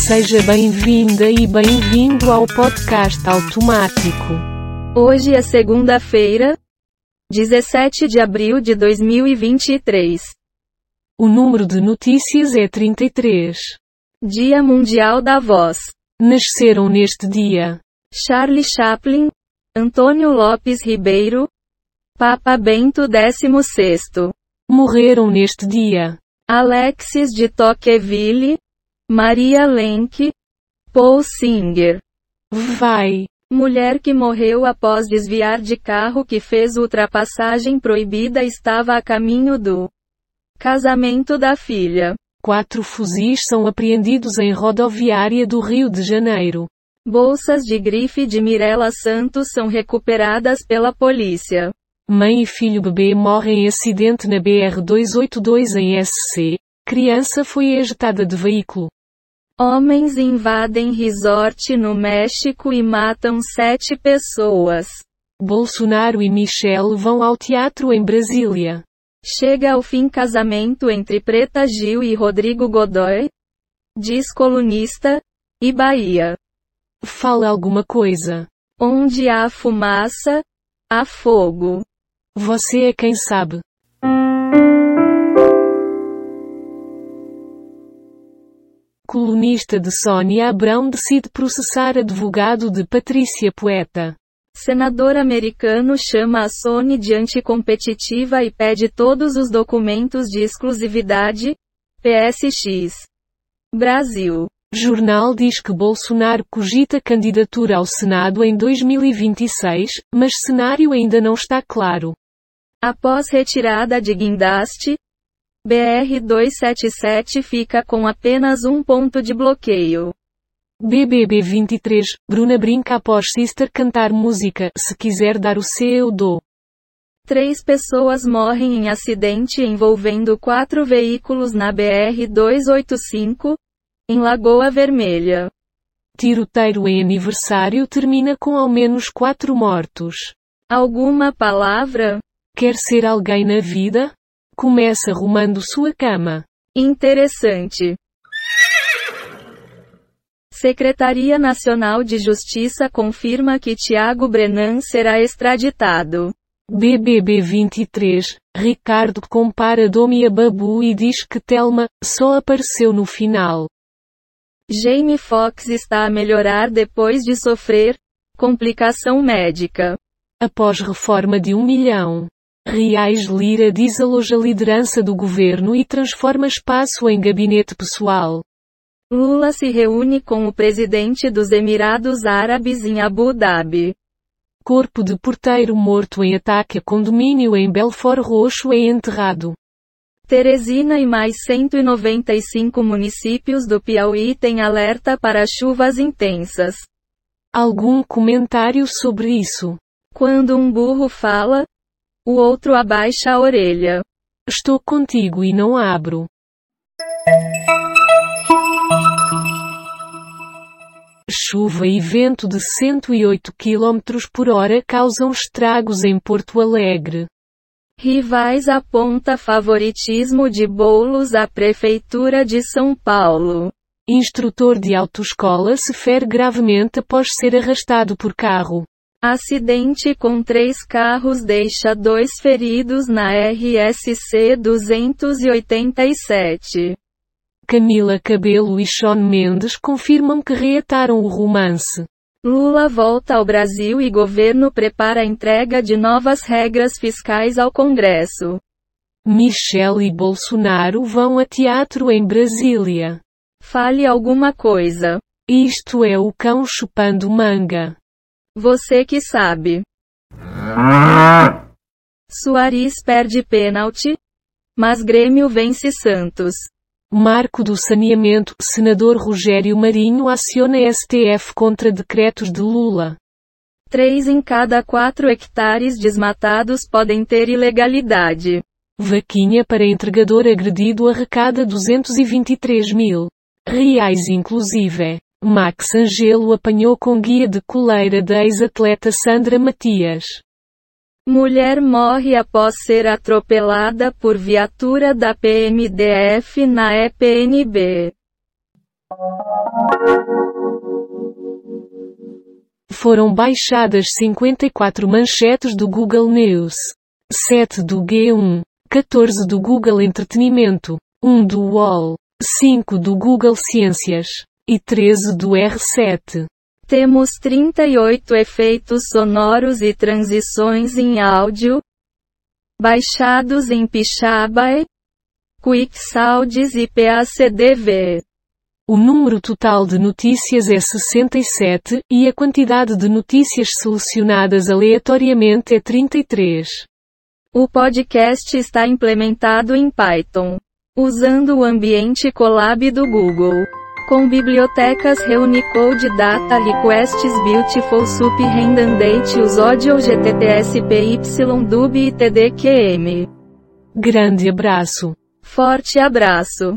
Seja bem-vinda e bem-vindo ao podcast automático. Hoje é segunda-feira, 17 de abril de 2023. O número de notícias é 33. Dia Mundial da Voz. Nasceram neste dia Charlie Chaplin, Antônio Lopes Ribeiro, Papa Bento XVI, morreram neste dia Alexis de Tocqueville, Maria Lenk, Paul Singer. Vai. Mulher que morreu após desviar de carro que fez ultrapassagem proibida estava a caminho do casamento da filha. Quatro fuzis são apreendidos em rodoviária do Rio de Janeiro. Bolsas de grife de Mirella Santos são recuperadas pela polícia. Mãe e filho bebê morrem em acidente na BR-282 em SC. Criança foi ejetada de veículo. Homens invadem resort no México e matam sete pessoas. Bolsonaro e Michelle vão ao teatro em Brasília. Chega ao fim casamento entre Preta Gil e Rodrigo Godoy? Diz colunista. E Bahia. Fala alguma coisa. Onde há fumaça, há fogo. Você é quem sabe. Colunista de Sônia Abrão decide processar advogado de Patrícia Poeta. Senador americano chama a Sony de anticompetitiva e pede todos os documentos de exclusividade. PSX. Brasil. Jornal diz que Bolsonaro cogita candidatura ao Senado em 2026, mas cenário ainda não está claro. Após retirada de guindaste, BR-277 fica com apenas um ponto de bloqueio. BBB 23, Bruna brinca após Sister cantar música, se quiser dar o C eu dou. Três pessoas morrem em acidente envolvendo quatro veículos na BR-285, em Lagoa Vermelha. Tiroteiro em aniversário termina com ao menos quatro mortos. Alguma palavra? Quer ser alguém na vida? Começa arrumando sua cama. Interessante. Secretaria Nacional de Justiça confirma que Tiago Brenan será extraditado. BBB 23, Ricardo compara Domi a Babu e diz que Telma só apareceu no final. Jamie Foxx está a melhorar depois de sofrer complicação médica. Após reforma de um milhão reais Lira desaloja a liderança do governo e transforma espaço em gabinete pessoal. Lula se reúne com o presidente dos Emirados Árabes em Abu Dhabi. Corpo de porteiro morto em ataque a condomínio em Belfort Roxo é enterrado. Teresina e mais 195 municípios do Piauí têm alerta para chuvas intensas. Algum comentário sobre isso? Quando um burro fala, o outro abaixa a orelha. Estou contigo e não abro. Chuva e vento de 108 km por hora causam estragos em Porto Alegre. Rivais aponta favoritismo de bolos à Prefeitura de São Paulo. Instrutor de autoescola se fere gravemente após ser arrastado por carro. Acidente com três carros deixa dois feridos na RSC 287. Camila Cabelo e Shawn Mendes confirmam que reataram o romance. Lula volta ao Brasil e governo prepara a entrega de novas regras fiscais ao Congresso. Michelle e Bolsonaro vão a teatro em Brasília. Fale alguma coisa. Isto é o cão chupando manga. Você que sabe. Suárez perde pênalti, mas Grêmio vence Santos. Marco do saneamento, senador Rogério Marinho aciona STF contra decretos de Lula. Três em cada quatro hectares desmatados podem ter ilegalidade. Vaquinha para entregador agredido arrecada 223 mil reais inclusive. Max Angelo apanhou com guia de coleira da ex-atleta Sandra Matias. Mulher morre após ser atropelada por viatura da PMDF na EPNB. Foram baixadas 54 manchetes do Google News, 7 do G1, 14 do Google Entretenimento, 1 do UOL, 5 do Google Ciências e 13 do R7. Temos 38 efeitos sonoros e transições em áudio, baixados em Pixabay, QuickSounds e PACDV. O número total de notícias é 67, e a quantidade de notícias selecionadas aleatoriamente é 33. O podcast está implementado em Python, usando o ambiente Colab do Google. Com bibliotecas Reunicode Data Requests Beautiful Sup Redundant Use Audio GTTS PY Dub e TDQM. Grande abraço. Forte abraço.